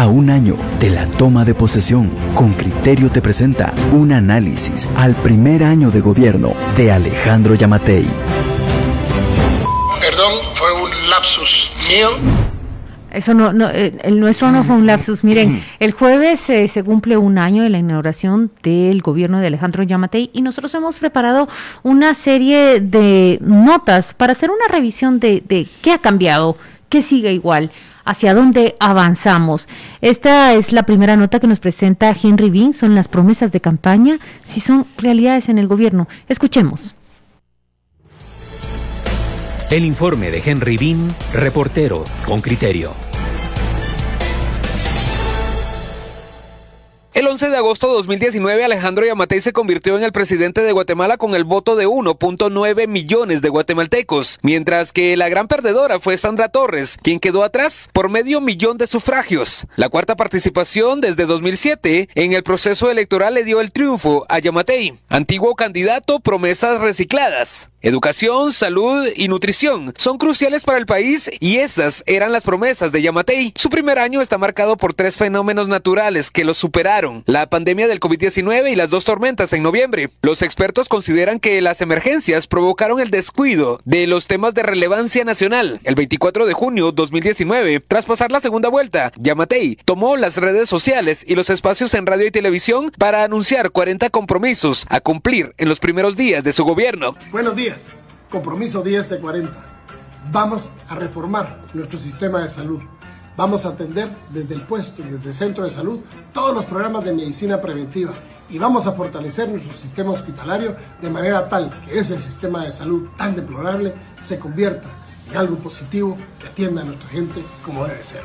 A un año de la toma de posesión, con criterio te presenta un análisis al primer año de gobierno de Alejandro Yamatei. Perdón, fue un lapsus mío. Eso no, no eh, el nuestro no fue un lapsus. Miren, el jueves eh, se cumple un año de la inauguración del gobierno de Alejandro Yamatei y nosotros hemos preparado una serie de notas para hacer una revisión de, de qué ha cambiado, qué sigue igual, hacia dónde avanzamos. Esta es la primera nota que nos presenta Henry Bean, son las promesas de campaña, si son realidades en el gobierno. Escuchemos. El informe de Henry Bean, reportero con criterio. El 11 de agosto de 2019, Alejandro Yamatei se convirtió en el presidente de Guatemala con el voto de 1.9 millones de guatemaltecos, mientras que la gran perdedora fue Sandra Torres, quien quedó atrás por medio millón de sufragios. La cuarta participación desde 2007 en el proceso electoral le dio el triunfo a Yamatei, antiguo candidato promesas recicladas. Educación, salud y nutrición son cruciales para el país y esas eran las promesas de Yamatei. Su primer año está marcado por tres fenómenos naturales que lo superaron, la pandemia del COVID-19 y las dos tormentas en noviembre. Los expertos consideran que las emergencias provocaron el descuido de los temas de relevancia nacional. El 24 de junio 2019, tras pasar la segunda vuelta, Yamatei tomó las redes sociales y los espacios en radio y televisión para anunciar 40 compromisos a cumplir en los primeros días de su gobierno. Buenos días. Compromiso 10 de 40. Vamos a reformar nuestro sistema de salud. Vamos a atender desde el puesto y desde el centro de salud todos los programas de medicina preventiva y vamos a fortalecer nuestro sistema hospitalario de manera tal que ese sistema de salud tan deplorable se convierta en algo positivo que atienda a nuestra gente como debe ser.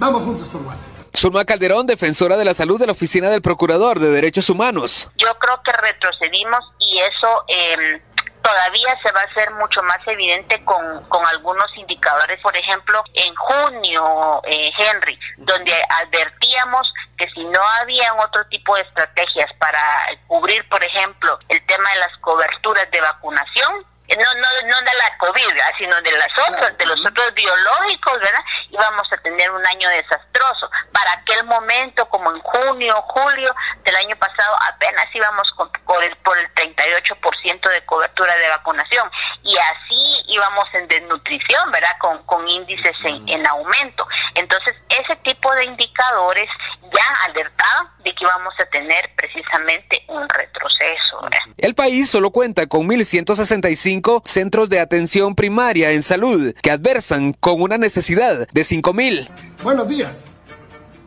Vamos juntos por Guatemala. Zulma Calderón, defensora de la salud de la Oficina del Procurador de Derechos Humanos. Yo creo que retrocedimos y eso eh, todavía se va a hacer mucho más evidente con, con algunos indicadores, por ejemplo, en junio, eh, Henry, donde advertíamos que si no habían otro tipo de estrategias para cubrir, por ejemplo, el tema de las coberturas de vacunación, no, no, no de la COVID, sino de las otras, de los otros biológicos, ¿verdad? Íbamos a tener un año desastroso. Para aquel momento, como en junio, julio del año pasado, apenas íbamos con, por el, por el 38% de cobertura de vacunación. Y así íbamos en desnutrición, ¿verdad? Con, con índices en, en aumento. Entonces, ese tipo de indicadores ya alertaban de que íbamos a tener precisamente un retroceso. ¿verdad? El país solo cuenta con 1.165 centros de atención primaria en salud que adversan con una necesidad de 5.000. Buenos días.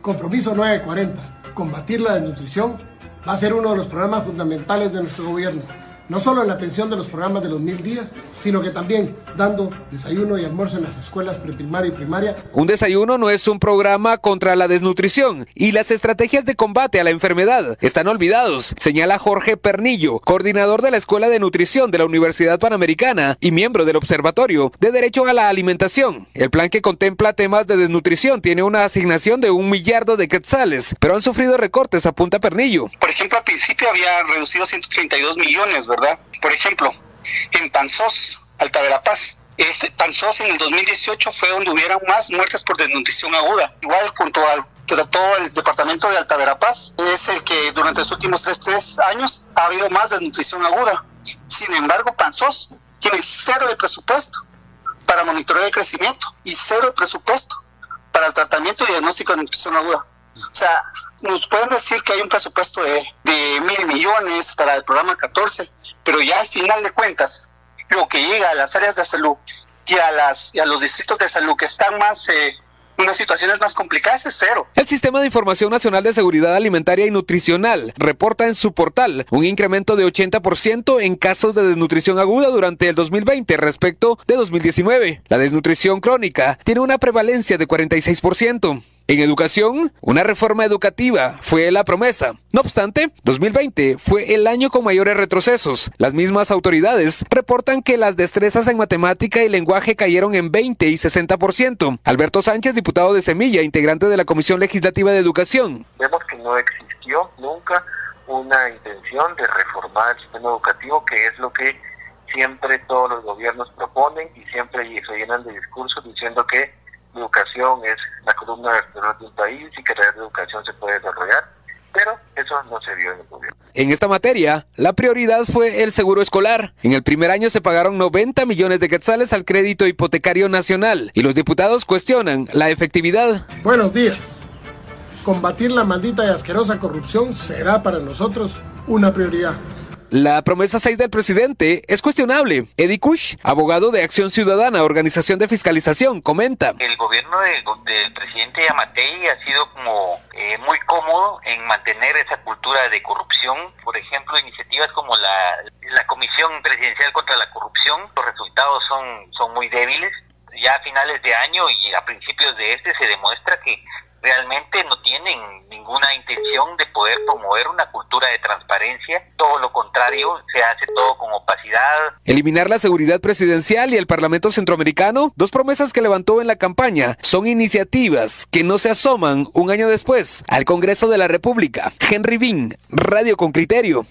Compromiso 940. Combatir la desnutrición va a ser uno de los programas fundamentales de nuestro gobierno no solo en la atención de los programas de los mil días, sino que también dando desayuno y almuerzo en las escuelas preprimaria y primaria. Un desayuno no es un programa contra la desnutrición y las estrategias de combate a la enfermedad están olvidados, señala Jorge Pernillo, coordinador de la Escuela de Nutrición de la Universidad Panamericana y miembro del Observatorio de Derecho a la Alimentación. El plan que contempla temas de desnutrición tiene una asignación de un millardo de quetzales, pero han sufrido recortes, apunta Pernillo. Por ejemplo, al principio había reducido 132 millones, ¿verdad? Por ejemplo, en Panzós, Alta Verapaz, este, Panzós en el 2018 fue donde hubieron más muertes por desnutrición aguda. Igual junto al todo el departamento de Alta Verapaz es el que durante los últimos tres, tres años ha habido más desnutrición aguda. Sin embargo, Panzós tiene cero de presupuesto para monitoreo de crecimiento y cero de presupuesto para el tratamiento y diagnóstico de nutrición aguda. O sea, nos pueden decir que hay un presupuesto de, de mil millones para el programa 14, pero ya al final de cuentas, lo que llega a las áreas de salud y a, las, y a los distritos de salud que están más... Eh, unas situaciones más complicadas es cero. El Sistema de Información Nacional de Seguridad Alimentaria y Nutricional reporta en su portal un incremento de 80% en casos de desnutrición aguda durante el 2020 respecto de 2019. La desnutrición crónica tiene una prevalencia de 46%. En educación, una reforma educativa fue la promesa. No obstante, 2020 fue el año con mayores retrocesos. Las mismas autoridades reportan que las destrezas en matemática y lenguaje cayeron en 20 y 60%. Alberto Sánchez, diputado de Semilla, integrante de la Comisión Legislativa de Educación. Vemos que no existió nunca una intención de reformar el sistema educativo, que es lo que siempre todos los gobiernos proponen y siempre se llenan de discursos diciendo que educación es la columna vertebral de un país y que a través de educación se puede desarrollar, pero eso no se vio en el gobierno. En esta materia, la prioridad fue el seguro escolar. En el primer año se pagaron 90 millones de quetzales al crédito hipotecario nacional y los diputados cuestionan la efectividad. Buenos días. Combatir la maldita y asquerosa corrupción será para nosotros una prioridad. La promesa 6 del presidente es cuestionable. Eddie Kush, abogado de Acción Ciudadana, organización de fiscalización, comenta. El gobierno de, del presidente Yamatei ha sido como eh, muy cómodo en mantener esa cultura de corrupción. Por ejemplo, iniciativas como la, Comisión Presidencial contra la Corrupción, los resultados son muy débiles. Ya a finales de año y a principios de este se demuestra que realmente no tienen ninguna intención de poder promover una cultura de transparencia, todo lo contrario, se hace todo con opacidad. Eliminar la seguridad presidencial y el Parlamento Centroamericano, dos promesas que levantó en la campaña, son iniciativas que no se asoman un año después al Congreso de la República. Henry Bean, Radio con Criterio.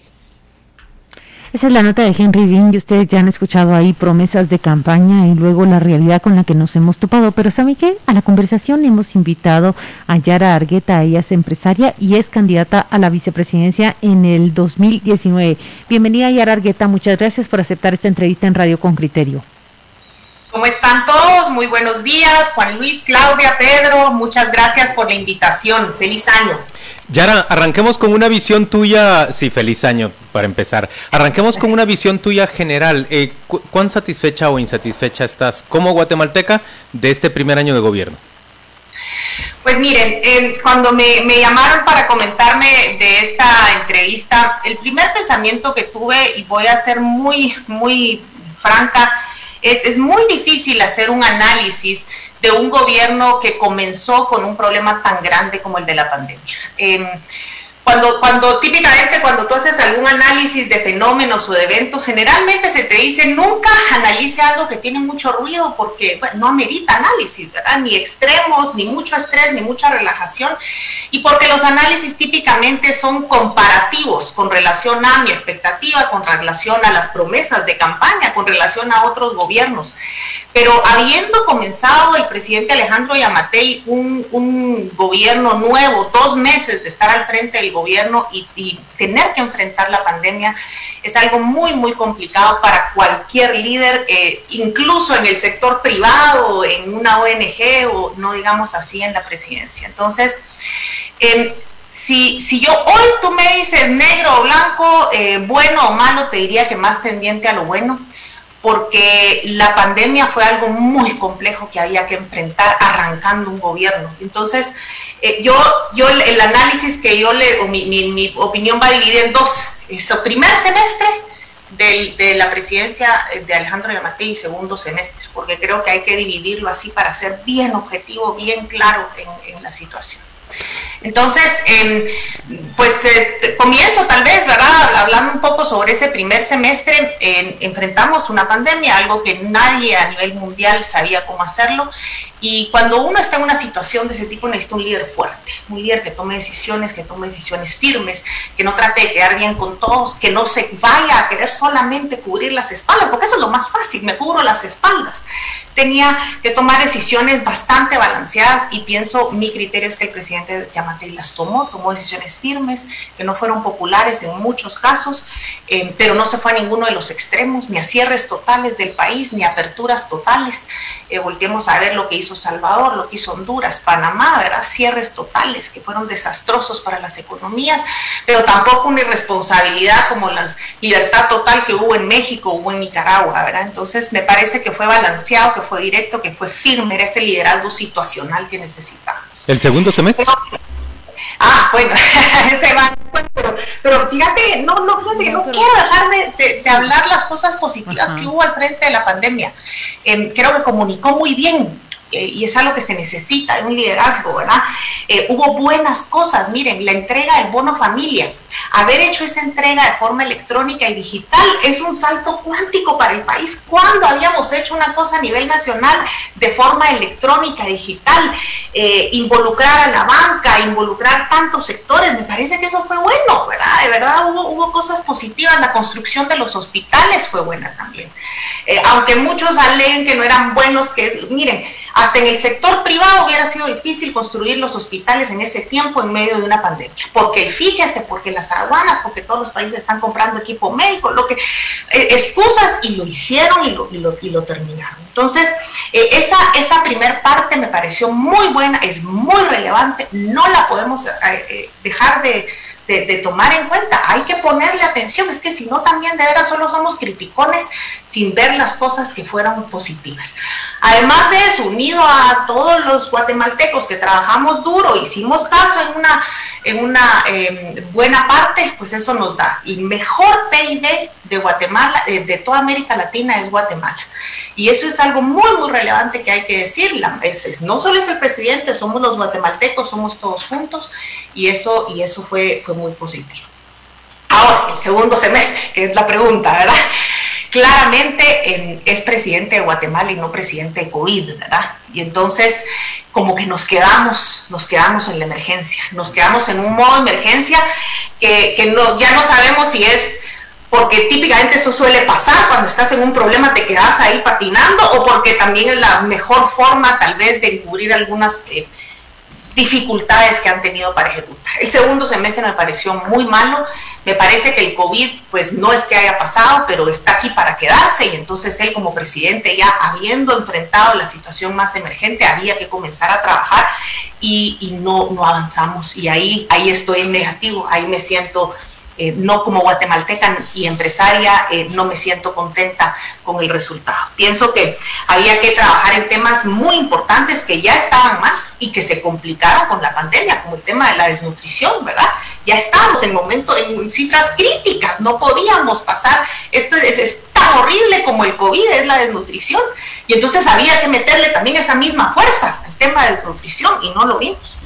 Esa es la nota de Henry Bean y ustedes ya han escuchado ahí promesas de campaña y luego la realidad con la que nos hemos topado. Pero ¿saben qué? A la conversación hemos invitado a Yara Argueta, ella es empresaria y es candidata a la vicepresidencia en el 2019. Bienvenida Yara Argueta, muchas gracias por aceptar esta entrevista en Radio con Criterio. ¿Cómo están todos? Muy buenos días. Juan Luis, Claudia, Pedro, muchas gracias por la invitación. Feliz año. Yara, arranquemos con una visión tuya, sí, feliz año para empezar. Arranquemos con una visión tuya general. Eh, ¿Cuán satisfecha o insatisfecha estás como guatemalteca de este primer año de gobierno? Pues miren, eh, cuando me, me, llamaron para comentarme de esta entrevista, el primer pensamiento que tuve, y voy a ser muy, muy franca, es, es muy difícil hacer un análisis de un gobierno que comenzó con un problema tan grande como el de la pandemia. Eh, cuando, cuando típicamente cuando tú haces algún análisis de fenómenos o de eventos, generalmente se te dice nunca analice algo que tiene mucho ruido porque no amerita análisis. Ni extremos, ni mucho estrés, ni mucha relajación. Y porque los análisis típicamente son comparativos con relación a mi expectativa, con relación a las promesas de campaña, con relación a otros gobiernos. Pero habiendo comenzado el presidente Alejandro Yamatei un, gobierno nuevo, dos meses de estar al frente del gobierno y, tener que enfrentar la pandemia es algo muy, muy complicado para cualquier líder, eh, incluso en el sector privado, en una ONG o no digamos así en la presidencia. Entonces, eh, si, si, yo hoy tú me dices negro o blanco, eh, bueno o malo, te diría que más tendiente a lo bueno porque la pandemia fue algo muy complejo que había que enfrentar arrancando un gobierno. Entonces, eh, yo, yo el análisis que yo le, mi, mi, mi opinión va dividida en dos. Eso, primer semestre de la presidencia de Alejandro Yamatei y segundo semestre, porque creo que hay que dividirlo así para ser bien objetivo, bien claro en la situación. Entonces, eh, pues eh, comienzo tal vez, ¿verdad? Hablando un poco sobre ese primer semestre, eh, enfrentamos una pandemia, algo que nadie a nivel mundial sabía cómo hacerlo. Y cuando uno está en una situación de ese tipo necesita un líder fuerte, un líder que tome decisiones, que tome decisiones firmes, que no trate de quedar bien con todos, que no se vaya a querer solamente cubrir las espaldas, porque eso es lo más fácil, me cubro las espaldas. Tenía que tomar decisiones bastante balanceadas y pienso, mi criterio es que el presidente Yamatei las tomó, tomó decisiones firmes, que no fueron populares en muchos casos, eh, pero no se fue a ninguno de los extremos, ni a cierres totales del país, ni a aperturas totales. Eh, volteemos a ver lo que hizo Salvador, lo que hizo Honduras, Panamá, ¿verdad? Cierres totales que fueron desastrosos para las economías, pero tampoco una irresponsabilidad como la libertad total que hubo en México, hubo en Nicaragua, ¿verdad? Entonces me parece que fue balanceado, que fue directo, que fue firme, era ese liderazgo situacional que necesitamos. ¿El segundo semestre? Ah, bueno, ese va, pero, pero, fíjate, no, no, fíjate, no quiero dejar de, de, de hablar las cosas positivas que hubo al frente de la pandemia. Eh, creo que comunicó muy bien eh, y es algo que se necesita, un liderazgo, ¿verdad? Eh, hubo buenas cosas, miren, la entrega del bono familia, haber hecho esa entrega de forma electrónica y digital es un salto cuántico para el país. ¿Cuándo habíamos hecho una cosa a nivel nacional de forma electrónica, digital, eh, involucrar a la banca, involucrar tantos sectores? Me parece que eso fue bueno, ¿verdad? De verdad hubo, hubo cosas positivas, la construcción de los hospitales fue buena también. aunque muchos aleguen que no eran buenos, que es, miren, Hasta en el sector privado hubiera sido difícil construir los hospitales en ese tiempo en medio de una pandemia. Porque fíjese, porque las aduanas, porque todos los países están comprando equipo médico, lo que eh, excusas y lo hicieron y lo, terminaron. Entonces, eh, esa, esa parte me pareció muy buena, es muy relevante, no la podemos eh, dejar de de, tomar en cuenta. Hay que ponerle atención, es que si no también de veras solo somos criticones sin ver las cosas que fueron positivas. Además de eso, unido a todos los guatemaltecos que trabajamos duro, hicimos caso en una, en una em, buena parte, pues eso nos da el mejor PIB de Guatemala, de, de toda América Latina es Guatemala. Y eso es algo muy, muy relevante que hay que decir. La, es, no solo es el presidente, somos los guatemaltecos, somos todos juntos y eso, y eso fue, fue muy positivo. Ahora, el segundo semestre, que es la pregunta, ¿verdad? Claramente es presidente de Guatemala y no presidente de COVID, ¿verdad? Y entonces como que nos quedamos, nos quedamos en la emergencia, nos quedamos en un modo de emergencia que, que no, ya no sabemos si es porque típicamente eso suele pasar cuando estás en un problema te quedas ahí patinando o porque también es la mejor forma tal vez de encubrir algunas eh, dificultades que han tenido para ejecutar. El segundo semestre me pareció muy malo, me parece que el COVID pues no es que haya pasado, pero está aquí para quedarse y entonces él como presidente ya habiendo enfrentado la situación más emergente había que comenzar a trabajar y, no, no avanzamos y ahí, ahí estoy negativo, ahí me siento eh, no como guatemalteca y empresaria, eh, no me siento contenta con el resultado. Pienso que había que trabajar en temas muy importantes que ya estaban mal y que se complicaron con la pandemia, como el tema de la desnutrición, ¿verdad? Ya estábamos en momento en cifras críticas, no podíamos pasar, esto es, es tan horrible como el COVID, es la desnutrición, y entonces había que meterle también esa misma fuerza al tema de desnutrición y no lo vimos.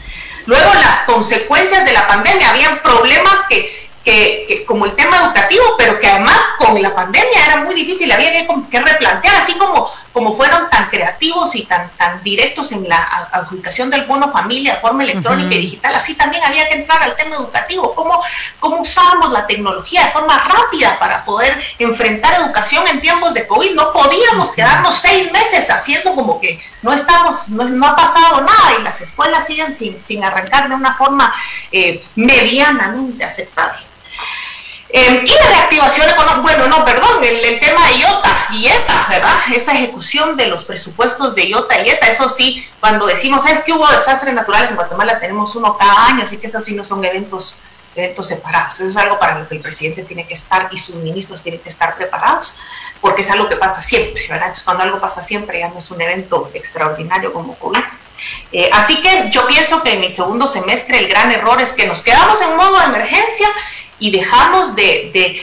Luego las consecuencias de la pandemia, habían problemas que que, como el tema educativo, pero que además con la pandemia era muy difícil, había que, replantear, así como, como fueron tan creativos y tan, tan directos en la adjudicación del bono familia de forma electrónica y digital, así también había que entrar al tema educativo, cómo, cómo usábamos la tecnología de forma rápida para poder enfrentar educación en tiempos de COVID. No podíamos quedarnos seis meses haciendo como que no estamos, no, ha pasado nada y las escuelas siguen sin, sin arrancar de una forma eh, medianamente aceptable. Eh, y la reactivación económica, bueno, no, perdón, el, tema de IOTA y ETA, ¿verdad? Esa ejecución de los presupuestos de IOTA y ETA, eso sí, cuando decimos, es que hubo desastres naturales en Guatemala, tenemos uno cada año, así que esos sí no son eventos, eventos separados. Eso es algo para lo que el presidente tiene que estar y sus ministros tienen que estar preparados, porque es algo que pasa siempre, ¿verdad? Entonces, cuando algo pasa siempre, ya no es un evento extraordinario como COVID. Eh, así que yo pienso que en el segundo semestre el gran error es que nos quedamos en modo de emergencia y dejamos de,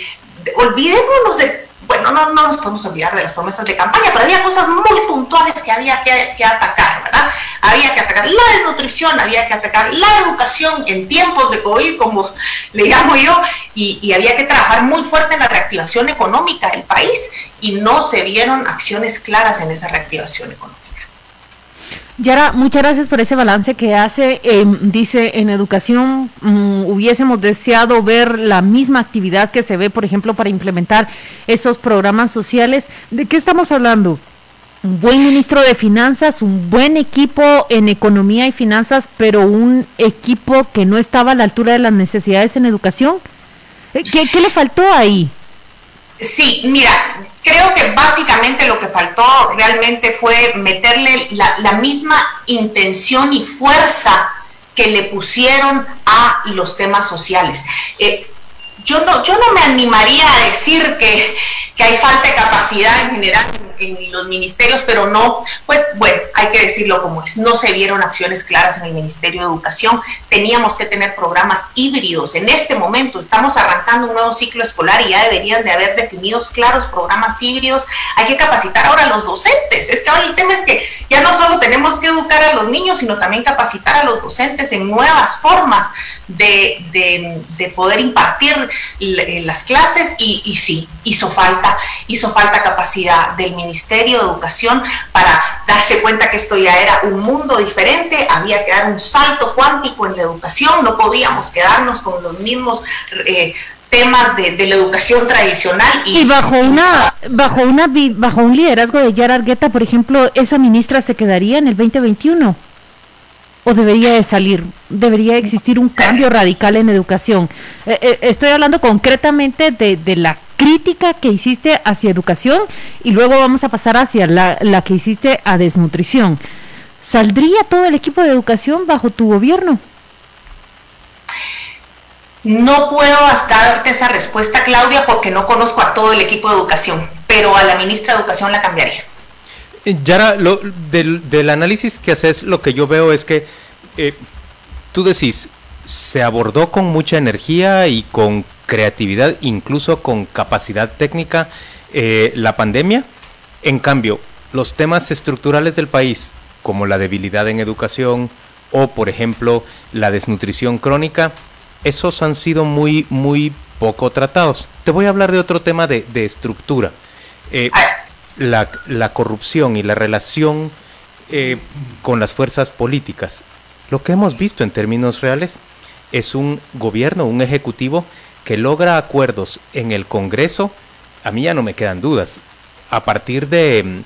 olvidémonos de, bueno, no, no nos podemos olvidar de las promesas de campaña, pero había cosas muy puntuales que había que, atacar, ¿verdad? Había que atacar la desnutrición, había que atacar la educación en tiempos de COVID, como le llamo yo, y, y había que trabajar muy fuerte en la reactivación económica del país y no se vieron acciones claras en esa reactivación económica. Yara, muchas gracias por ese balance que hace. Em, dice, en educación mm, hubiésemos deseado ver la misma actividad que se ve, por ejemplo, para implementar esos programas sociales. ¿De qué estamos hablando? Un buen ministro de finanzas, un buen equipo en economía y finanzas, pero un equipo que no estaba a la altura de las necesidades en educación. Eh, ¿Qué, qué le faltó ahí? Sí, mira, creo que básicamente lo que faltó realmente fue meterle la, misma intención y fuerza que le pusieron a los temas sociales. Eh, yo no, yo no me animaría a decir que, que hay falta de capacidad en general en, los ministerios, pero no, pues bueno, hay que decirlo como es, no se vieron acciones claras en el Ministerio de Educación, teníamos que tener programas híbridos. En este momento estamos arrancando un nuevo ciclo escolar y ya deberían de haber definidos claros programas híbridos. Hay que capacitar ahora a los docentes. Es que ahora el tema es que ya no solo tenemos que educar a los niños, sino también capacitar a los docentes en nuevas formas de, de, poder impartir las clases y, y sí, hizo falta, hizo falta capacidad del Ministerio de Educación para darse cuenta que esto ya era un mundo diferente, había que dar un salto cuántico en la educación, no podíamos quedarnos con los mismos... Eh, temas de, la educación tradicional. Y, bajo una bajo una bajo un liderazgo de Yara Argueta, por ejemplo, esa ministra se quedaría en el 2021 o debería de salir, debería existir un cambio radical en educación. Eh, eh, estoy hablando concretamente de, de, la crítica que hiciste hacia educación y luego vamos a pasar hacia la, la que hiciste a desnutrición. ¿Saldría todo el equipo de educación bajo tu gobierno? No puedo hasta darte esa respuesta, Claudia, porque no conozco a todo el equipo de educación, pero a la ministra de Educación la cambiaría. Yara, lo, del, análisis que haces, lo que yo veo es que eh, tú decís, se abordó con mucha energía y con creatividad, incluso con capacidad técnica, eh, la pandemia. En cambio, los temas estructurales del país, como la debilidad en educación o, por ejemplo, la desnutrición crónica, esos han sido muy, muy poco tratados. Te voy a hablar de otro tema de, estructura. Eh, la, corrupción y la relación eh, con las fuerzas políticas. Lo que hemos visto en términos reales es un gobierno, un ejecutivo que logra acuerdos en el Congreso. A mí ya no me quedan dudas. A partir de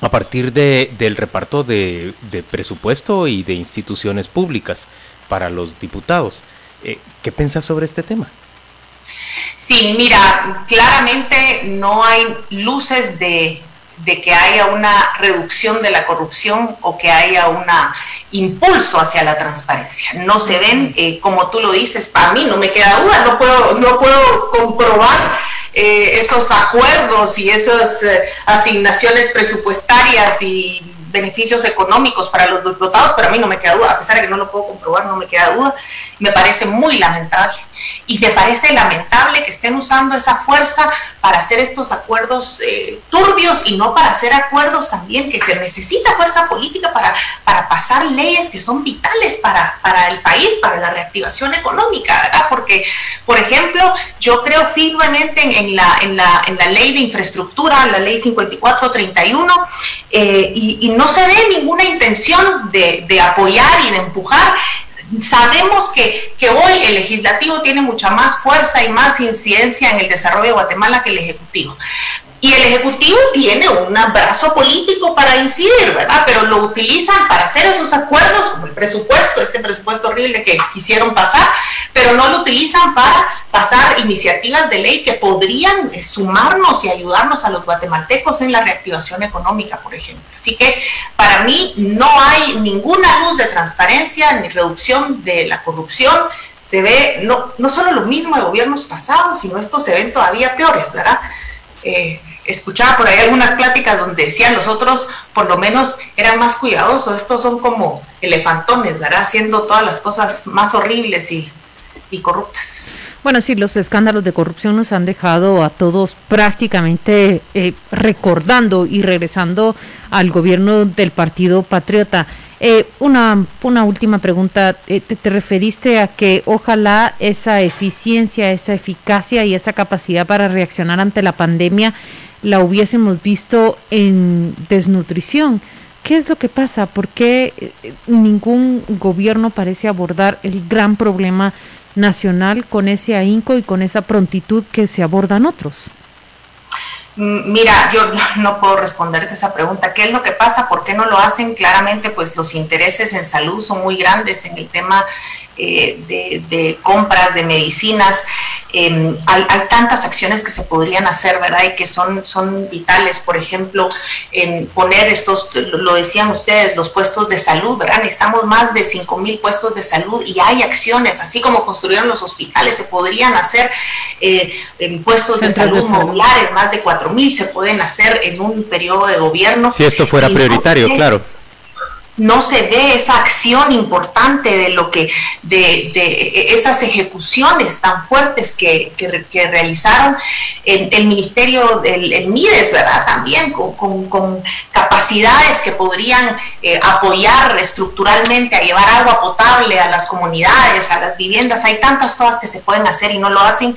a partir de, del reparto de, de presupuesto y de instituciones públicas para los diputados. Eh, ¿Qué piensas sobre este tema? Sí, mira, claramente no hay luces de, que haya una reducción de la corrupción o que haya un impulso hacia la transparencia. No se ven, eh, como tú lo dices, para mí no me queda duda, no puedo, no puedo comprobar eh, esos acuerdos y esas asignaciones presupuestarias y beneficios económicos para los dotados, pero a mí no me queda duda, a pesar de que no lo puedo comprobar, no me queda duda. Me parece muy lamentable. Y me parece lamentable que estén usando esa fuerza para hacer estos acuerdos eh, turbios y no para hacer acuerdos también que se necesita fuerza política para, para pasar leyes que son vitales para, para el país, para la reactivación económica, ¿verdad? Porque, por ejemplo, yo creo firmemente en, la, en, la, en la ley de infraestructura, la ley 5431, eh, y, y no se ve ninguna intención de, de apoyar y de empujar sabemos que, que, hoy el legislativo tiene mucha más fuerza y más incidencia en el desarrollo de Guatemala que el ejecutivo. Y el Ejecutivo tiene un brazo político para incidir, ¿verdad? Pero lo utilizan para hacer esos acuerdos, como el presupuesto, este presupuesto horrible que quisieron pasar, pero no lo utilizan para pasar iniciativas de ley que podrían eh, sumarnos y ayudarnos a los guatemaltecos en la reactivación económica, por ejemplo. Así que para mí no hay ninguna luz de transparencia ni reducción de la corrupción. Se ve no, no solo lo mismo de gobiernos pasados, sino estos se ven todavía peores, ¿verdad? Eh, escuchaba por ahí algunas pláticas donde decían los otros por lo menos eran más cuidadosos, estos son como elefantones, ¿verdad? Haciendo todas las cosas más horribles y, corruptas. Bueno, sí, los escándalos de corrupción nos han dejado a todos prácticamente eh, recordando y regresando al gobierno del Partido Patriota. Eh, una, una última pregunta. Eh, te, referiste a que ojalá esa eficiencia, esa eficacia y esa capacidad para reaccionar ante la pandemia la hubiésemos visto en desnutrición. ¿Qué es lo que pasa? ¿Por qué eh, ningún gobierno parece abordar el gran problema nacional con ese ahínco y con esa prontitud que se abordan otros? Mm, mira, yo no puedo responderte esa pregunta. ¿Qué es lo que pasa? ¿Por qué no lo hacen? Claramente, pues los intereses en salud son muy grandes en el tema eh, de, compras de medicinas. Em, hay, tantas acciones que se podrían hacer, ¿verdad? Y que son, son vitales. Por ejemplo, en poner estos, lo decían ustedes, los puestos de salud, ¿verdad? Necesitamos más de 5 mil puestos de salud y hay acciones, así como construyeron los hospitales, se podrían hacer eh, en puestos de salud, modulares, más de 4 mil se pueden hacer en un periodo de gobierno. Si esto fuera prioritario, claro no se ve esa acción importante de lo que, de, esas ejecuciones tan fuertes que, que, realizaron el, Ministerio, del el MIDES, ¿verdad? También con, capacidades que podrían eh, apoyar estructuralmente a llevar agua potable a las comunidades, a las viviendas. Hay tantas cosas que se pueden hacer y no lo hacen.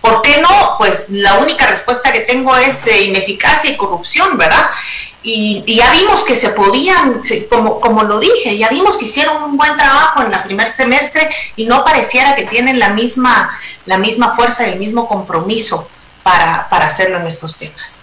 ¿Por qué no? Pues la única respuesta que tengo es eh, ineficacia y corrupción, ¿verdad? Y, ya vimos que se podían, como, como lo dije, ya vimos que hicieron un buen trabajo en el primer semestre y no pareciera que tienen la misma la misma fuerza y el mismo compromiso para, para hacerlo en estos temas.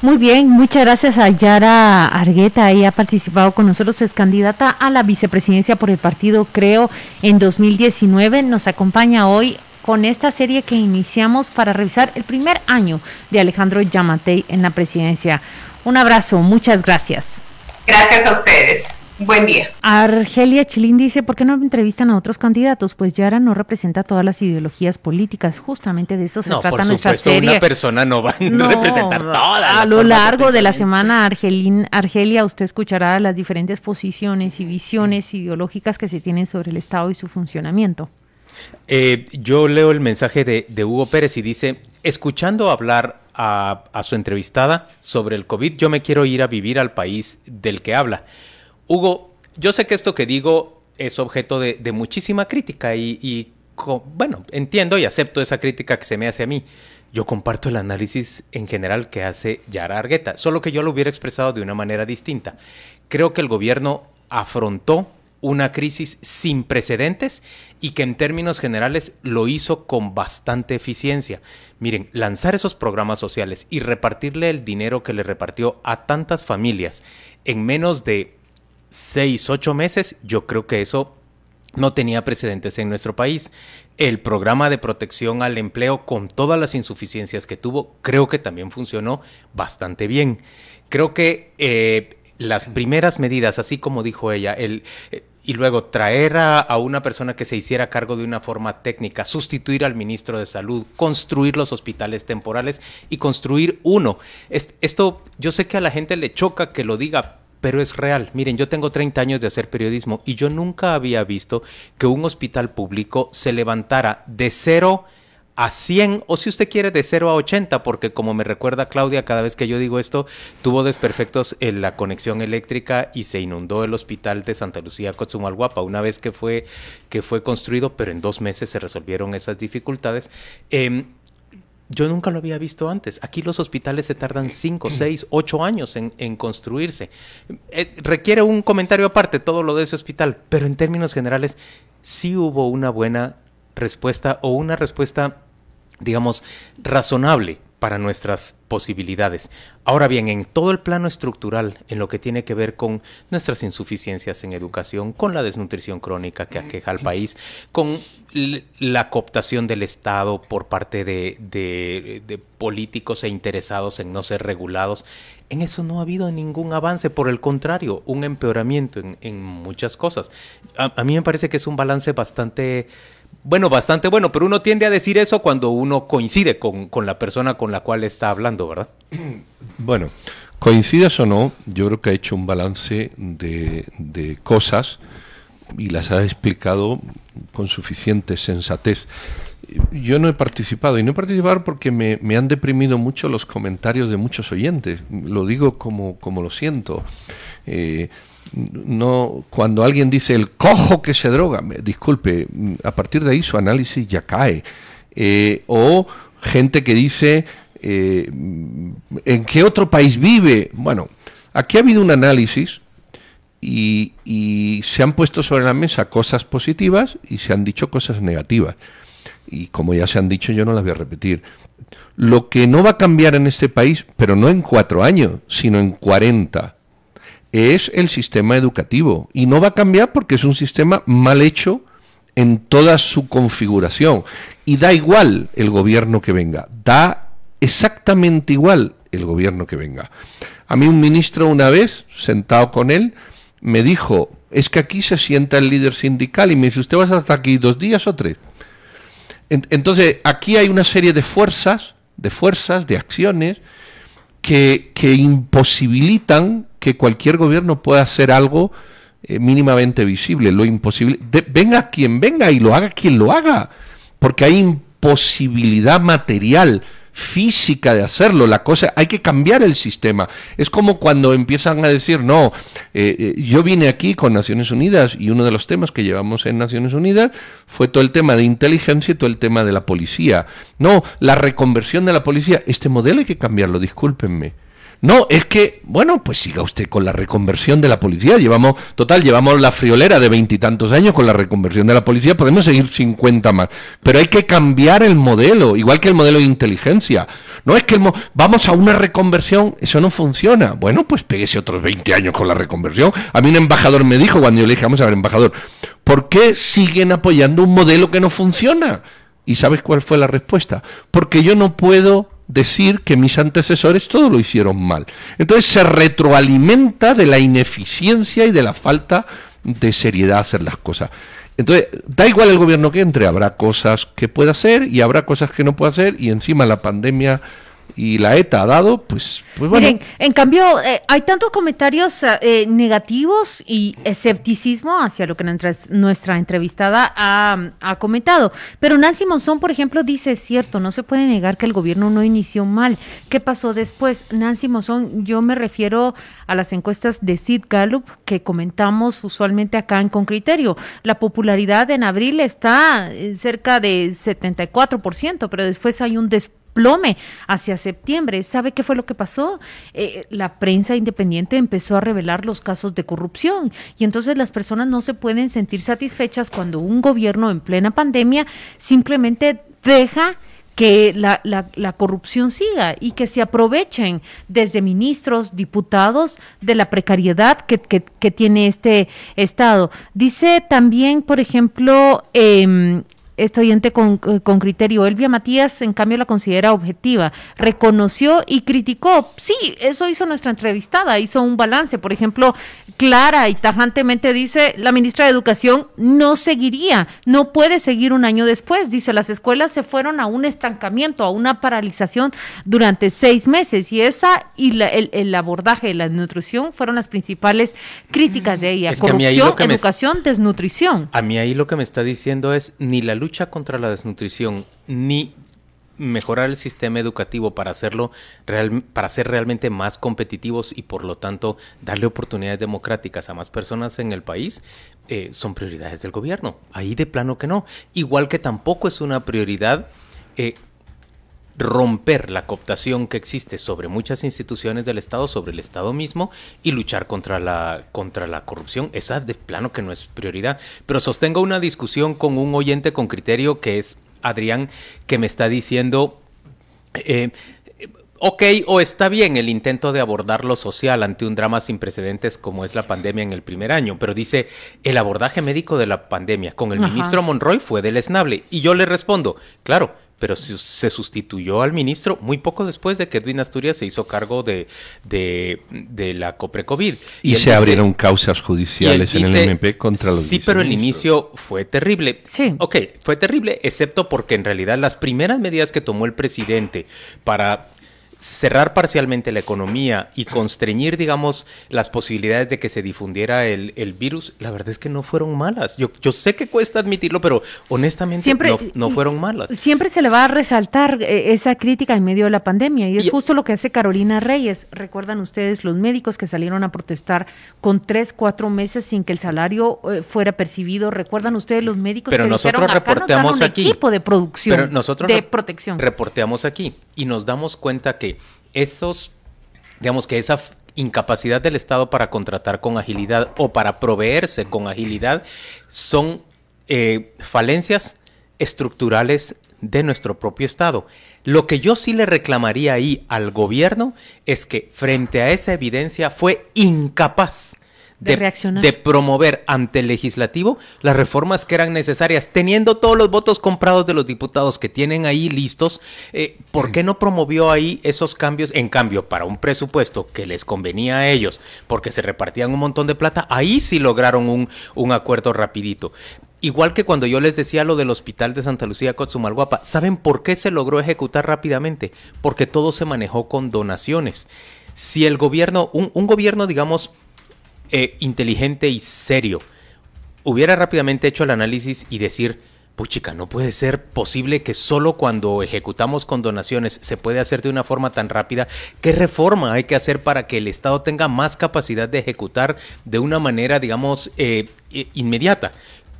Muy bien, muchas gracias a Yara Argueta. Ella ha participado con nosotros, es candidata a la vicepresidencia por el partido Creo en 2019. Nos acompaña hoy con esta serie que iniciamos para revisar el primer año de Alejandro Yamatei en la presidencia. Un abrazo, muchas gracias. Gracias a ustedes. Buen día. Argelia Chilín dice, ¿por qué no entrevistan a otros candidatos? Pues Yara no representa todas las ideologías políticas, justamente de eso se trata por nuestra supuesto, serie. Una persona no va a representar todas. A lo largo de la semana, Argelín, Argelia, usted escuchará las diferentes posiciones y visiones ideológicas que se tienen sobre el Estado y su funcionamiento. Eh, yo leo el mensaje de, de, Hugo Pérez y dice, escuchando hablar a, su entrevistada sobre el COVID, yo me quiero ir a vivir al país del que habla. Hugo, yo sé que esto que digo es objeto de, de muchísima crítica y, y bueno, entiendo y acepto esa crítica que se me hace a mí. Yo comparto el análisis en general que hace Yara Argueta, solo que yo lo hubiera expresado de una manera distinta. Creo que el gobierno afrontó una crisis sin precedentes y que en términos generales lo hizo con bastante eficiencia. Miren, lanzar esos programas sociales y repartirle el dinero que le repartió a tantas familias en menos de seis, ocho meses, yo creo que eso no tenía precedentes en nuestro país. El programa de protección al empleo, con todas las insuficiencias que tuvo, creo que también funcionó bastante bien. Creo que eh, las primeras medidas, así como dijo ella, el, eh, y luego traer a, a, una persona que se hiciera cargo de una forma técnica, sustituir al ministro de Salud, construir los hospitales temporales y construir uno. Es, esto yo sé que a la gente le choca que lo diga, pero es real. Miren, yo tengo 30 años de hacer periodismo y yo nunca había visto que un hospital público se levantara de cero a 100 o si usted quiere de 0 a 80, porque como me recuerda Claudia, cada vez que yo digo esto, tuvo desperfectos en la conexión eléctrica y se inundó el hospital de Santa Lucía Cotzumalguapa una vez que fue, que fue construido, pero en dos meses se resolvieron esas dificultades. Eh, yo nunca lo había visto antes. Aquí los hospitales se tardan 5, 6, 8 años en, en construirse. Eh, requiere un comentario aparte todo lo de ese hospital, pero en términos generales sí hubo una buena respuesta o una respuesta, digamos, razonable para nuestras posibilidades. Ahora bien, en todo el plano estructural, en lo que tiene que ver con nuestras insuficiencias en educación, con la desnutrición crónica que aqueja al país, con la cooptación del Estado por parte de, de, de, políticos e interesados en no ser regulados, en eso no ha habido ningún avance, por el contrario, un empeoramiento en, en muchas cosas. A, a mí me parece que es un balance bastante bueno, bastante bueno, pero uno tiende a decir eso cuando uno coincide con, con, la persona con la cual está hablando, ¿verdad? Bueno, coincidas o no, yo creo que ha hecho un balance de, de cosas y las ha explicado con suficiente sensatez. Yo no he participado y no he participado porque me, me, han deprimido mucho los comentarios de muchos oyentes. Lo digo como, como lo siento. Eh, no cuando alguien dice el cojo que se droga, disculpe, a partir de ahí su análisis ya cae. Eh, o gente que dice eh, en qué otro país vive. Bueno, aquí ha habido un análisis y, y se han puesto sobre la mesa cosas positivas y se han dicho cosas negativas. Y como ya se han dicho, yo no las voy a repetir. Lo que no va a cambiar en este país, pero no en cuatro años, sino en cuarenta, es el sistema educativo. Y no va a cambiar porque es un sistema mal hecho en toda su configuración. Y da igual el gobierno que venga, da exactamente igual el gobierno que venga. A mí un ministro una vez, sentado con él, me dijo, es que aquí se sienta el líder sindical y me dice, ¿usted va a estar aquí dos días o tres? Entonces, aquí hay una serie de fuerzas, de fuerzas, de acciones, que, que imposibilitan que cualquier gobierno pueda hacer algo eh, mínimamente visible. Lo imposible. Venga quien venga y lo haga quien lo haga. Porque hay imposibilidad material, física de hacerlo. La cosa, hay que cambiar el sistema. Es como cuando empiezan a decir, no, eh, eh, yo vine aquí con Naciones Unidas y uno de los temas que llevamos en Naciones Unidas fue todo el tema de inteligencia y todo el tema de la policía. No, la reconversión de la policía. Este modelo hay que cambiarlo, discúlpenme. No, es que, bueno, pues siga usted con la reconversión de la policía. Llevamos, total, llevamos la friolera de veintitantos años con la reconversión de la policía. Podemos seguir 50 más. Pero hay que cambiar el modelo, igual que el modelo de inteligencia. No es que vamos a una reconversión, eso no funciona. Bueno, pues péguese otros 20 años con la reconversión. A mí un embajador me dijo cuando yo le dije, vamos a ver, embajador, ¿por qué siguen apoyando un modelo que no funciona? ¿Y sabes cuál fue la respuesta? Porque yo no puedo decir que mis antecesores todo lo hicieron mal. Entonces se retroalimenta de la ineficiencia y de la falta de seriedad hacer las cosas. Entonces, da igual el gobierno que entre, habrá cosas que pueda hacer y habrá cosas que no pueda hacer y encima la pandemia y la ETA ha dado, pues, pues bueno. Miren, en cambio, eh, hay tantos comentarios eh, negativos y escepticismo hacia lo que nuestra, entrevistada ha, comentado. Pero Nancy Monzón, por ejemplo, dice, es cierto, no se puede negar que el gobierno no inició mal. ¿Qué pasó después? Nancy Monzón, yo me refiero a las encuestas de Sid Gallup que comentamos usualmente acá en Con Criterio. La popularidad en abril está eh, cerca de 74%, pero después hay un desplome plome hacia septiembre. ¿Sabe qué fue lo que pasó? Eh, la prensa independiente empezó a revelar los casos de corrupción y entonces las personas no se pueden sentir satisfechas cuando un gobierno en plena pandemia simplemente deja que la, la, corrupción siga y que se aprovechen desde ministros, diputados, de la precariedad que, que, tiene este Estado. Dice también, por ejemplo, eh, estudiante con, eh, con criterio. Elvia Matías, en cambio, la considera objetiva. Reconoció y criticó. Sí, eso hizo nuestra entrevistada, hizo un balance. Por ejemplo, clara y tajantemente dice, la ministra de Educación no seguiría, no puede seguir un año después. Dice, las escuelas se fueron a un estancamiento, a una paralización durante seis meses. Y esa y el, el, abordaje de la nutrición fueron las principales críticas de ella. Corrupción, educación, desnutrición. A mí ahí lo que me está diciendo es, ni la lucha contra la desnutrición, ni mejorar el sistema educativo para hacerlo real, para ser realmente más competitivos y por lo tanto darle oportunidades democráticas a más personas en el país eh, son prioridades del gobierno. Ahí de plano que no. Igual que tampoco es una prioridad eh, romper la cooptación que existe sobre muchas instituciones del Estado, sobre el Estado mismo y luchar contra la, contra la corrupción. Esa de plano que no es prioridad. Pero sostengo una discusión con un oyente con criterio que es Adrián, que me está diciendo, eh, ok, o está bien el intento de abordar lo social ante un drama sin precedentes como es la pandemia en el primer año, pero dice, el abordaje médico de la pandemia con el ministro Monroy fue deleznable. Y yo le respondo, claro, pero se sustituyó al ministro muy poco después de que Edwin Asturias se hizo cargo de, de, la COPRE-COVID. Y, se abrieron causas judiciales en el MP contra los Sí, pero el inicio fue terrible. Sí. Ok, fue terrible, excepto porque en realidad las primeras medidas que tomó el presidente para cerrar parcialmente la economía y constreñir, digamos, las posibilidades de que se difundiera el, virus, la verdad es que no fueron malas. Yo, yo sé que cuesta admitirlo, pero honestamente no, fueron malas. Siempre se le va a resaltar eh, esa crítica en medio de la pandemia y es justo lo que hace Carolina Reyes. Recuerdan ustedes los médicos que salieron a protestar con tres, cuatro meses sin que el salario eh, fuera percibido. Recuerdan ustedes los médicos pero que nosotros dijeron, reporteamos un aquí. equipo de producción, pero nosotros de protección. Reporteamos aquí y nos damos cuenta que esos, digamos que esa incapacidad del Estado para contratar con agilidad o para proveerse con agilidad son eh, falencias estructurales de nuestro propio Estado. Lo que yo sí le reclamaría ahí al gobierno es que frente a esa evidencia fue incapaz de, promover ante el legislativo las reformas que eran necesarias, teniendo todos los votos comprados de los diputados que tienen ahí listos, eh, ¿por qué no promovió ahí esos cambios? En cambio, para un presupuesto que les convenía a ellos, porque se repartían un montón de plata, ahí sí lograron un, un acuerdo rapidito. Igual que cuando yo les decía lo del hospital de Santa Lucía Cotzumalguapa, ¿saben por qué se logró ejecutar rápidamente? Porque todo se manejó con donaciones. Si el gobierno, un, un gobierno, digamos, eh, inteligente y serio hubiera rápidamente hecho el análisis y decir, puchica, no puede ser posible que solo cuando ejecutamos con donaciones se puede hacer de una forma tan rápida. ¿Qué reforma hay que hacer para que el Estado tenga más capacidad de ejecutar de una manera, digamos, eh, inmediata?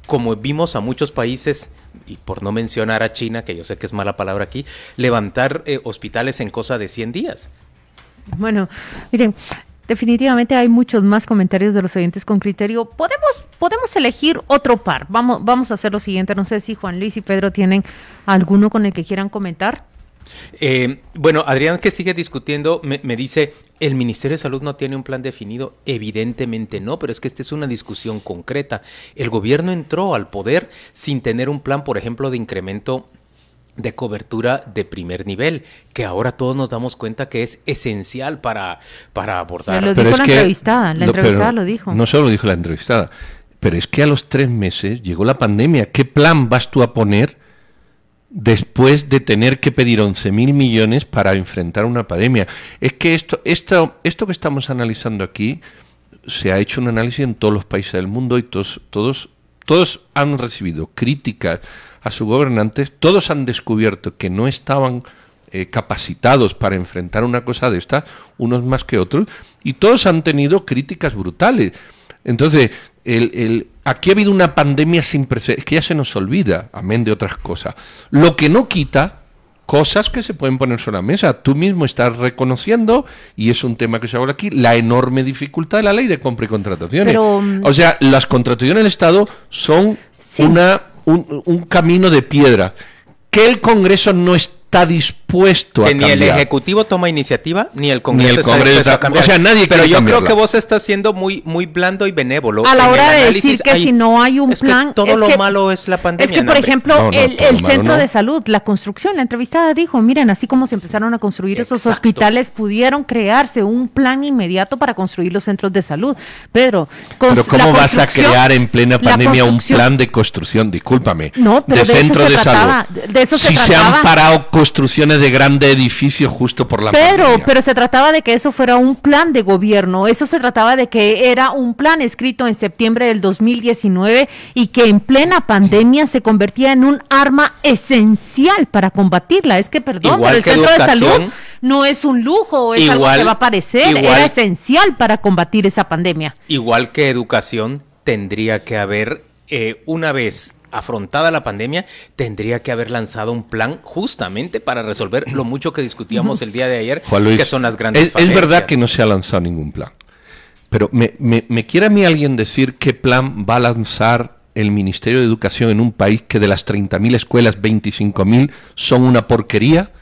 Como vimos a muchos países, y por no mencionar a China, que yo sé que es mala palabra aquí, levantar eh, hospitales en cosa de 100 días Bueno, miren, definitivamente hay muchos más comentarios de los oyentes con criterio. Podemos, podemos elegir otro par. Vamos, vamos a hacer lo siguiente. No sé si Juan Luis y Pedro tienen alguno con el que quieran comentar. Eh, bueno, Adrián que sigue discutiendo me, me, dice, ¿el Ministerio de Salud no tiene un plan definido? Evidentemente no, pero es que esta es una discusión concreta. El gobierno entró al poder sin tener un plan, por ejemplo, de incremento de cobertura de primer nivel, que ahora todos nos damos cuenta que es esencial para, para abordar. Lo dijo la entrevistada, la entrevistada lo dijo. No solo lo dijo la entrevistada, pero es que a los tres meses llegó la pandemia. ¿Qué plan vas tú a poner después de tener que pedir 11 mil millones para enfrentar una pandemia? Es que esto, esto, esto que estamos analizando aquí, se ha hecho un análisis en todos los países del mundo y todos, todos, todos han recibido críticas a sus gobernantes, todos han descubierto que no estaban eh, capacitados para enfrentar una cosa de esta, unos más que otros, y todos han tenido críticas brutales. Entonces, el, aquí ha habido una pandemia sin precedentes, que ya se nos olvida, amén de otras cosas. Lo que no quita cosas que se pueden poner sobre la mesa. Tú mismo estás reconociendo, y es un tema que se habla aquí, la enorme dificultad de la ley de compra y contrataciones. Pero, o sea, las contrataciones del Estado son Sí. una, un, un camino de piedra que el Congreso no está dispuesto que a ni cambiar. el Ejecutivo toma iniciativa, ni el Congreso, Ni el está Congreso a cambiar. o sea, nadie Pero yo creo que vos estás siendo muy, muy blando y benévolo. A la hora de decir que Hay- si no hay un es que plan. todo es lo que- malo es la pandemia. Es que, por no, ejemplo, No, no, el, el centro no. de salud, la construcción, la entrevistada dijo, miren, así como se empezaron a construir esos hospitales, pudieron crearse un plan inmediato para construir los centros de salud. Pedro, Pero ¿cómo vas a crear en plena pandemia un plan de construcción? Discúlpame. No, pero de, de eso centro se de trataba, salud. de eso se si se han parado construcciones de grandes edificios justo por la Pero, pandemia. pero se trataba de que eso fuera un plan de gobierno, eso se trataba de que era un plan escrito en septiembre del 2019 y que en plena pandemia se convertía en un arma esencial para combatirla. Es que, perdón, Igual pero el centro de salud no es un lujo, es algo igual- que va a aparecer, igual- era esencial para combatir esa pandemia. Igual que educación, tendría que haber, eh, una vez afrontada la pandemia, tendría que haber lanzado un plan justamente para resolver lo mucho que discutíamos el día de ayer, Luis, que son las grandes es, es verdad que no se ha lanzado ningún plan. Pero ¿me, me, me quiere a mí alguien decir qué plan va a lanzar el Ministerio de Educación en un país que de las 30.000 escuelas, 25.000 son una porquería?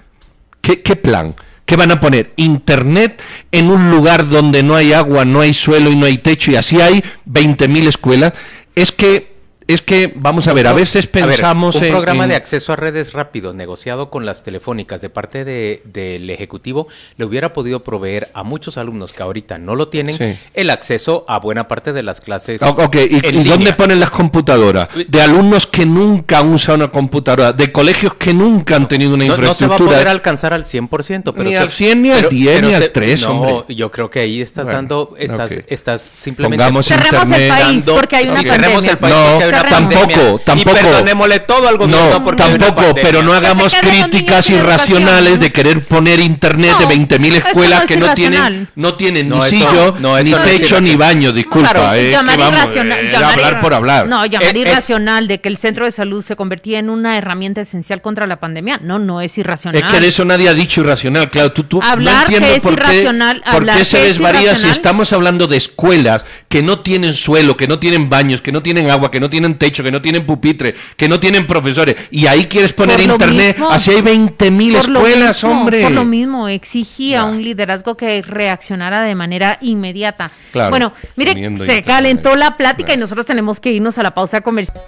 ¿Qué, ¿Qué plan? ¿Qué van a poner? Internet en un lugar donde no hay agua, no hay suelo y no hay techo y así hay 20.000 escuelas. Es que, es que, vamos a ver, a veces A ver, pensamos un en- programa en- de acceso a redes rápidos negociado con las telefónicas de parte de- del Ejecutivo le hubiera podido proveer a muchos alumnos que ahorita no lo tienen Sí. el acceso a buena parte de las clases. Ok, ¿y, en y dónde ponen las computadoras? De alumnos que nunca han usado una computadora, de colegios que nunca han tenido una No, no se va a infraestructura. poder alcanzar al 100%. Pero Ni se- al 100, ni al pero- 10, pero ni al se- 3, no, hombre. yo creo que ahí estás Bueno, dando, estás, ok. estás simplemente... Pongamos Cerremos el internet. país dando- porque hay una cerremos pandemia. el país No, porque hay una Pandemia. tampoco, tampoco. Y perdonémosle todo al gobierno No, porque tampoco, pero no hagamos críticas irracionales de querer poner internet No, de 20.000 esto escuelas no que no tienen, irracional. no tienen No, ni eso- sillo, no, ni techo, ni irracional. baño, disculpa. Claro, eh, que llamar vamos, irracional, eh, llamar hablar irra- por hablar. No, llamar es- irracional de que el centro de salud se convertía en una herramienta esencial contra la pandemia. No, no es irracional. Es que de eso nadie ha dicho irracional, claro. Tú, tú Hablar no entiendo que es por qué, irracional, por qué se desvaría si irracional. estamos hablando de escuelas que no tienen suelo, que no tienen baños, que no tienen agua, que no tienen techo, que no tienen pupitre, que no tienen profesores. Y ahí quieres poner internet. mismo- así hay 20.000 Por lo escuelas, mismo, hombre. Por lo mismo, exigía un liderazgo que reaccionara de manera inmediata. Claro, bueno, mire, se calentó la plática y nosotros tenemos que irnos a la pausa comercial.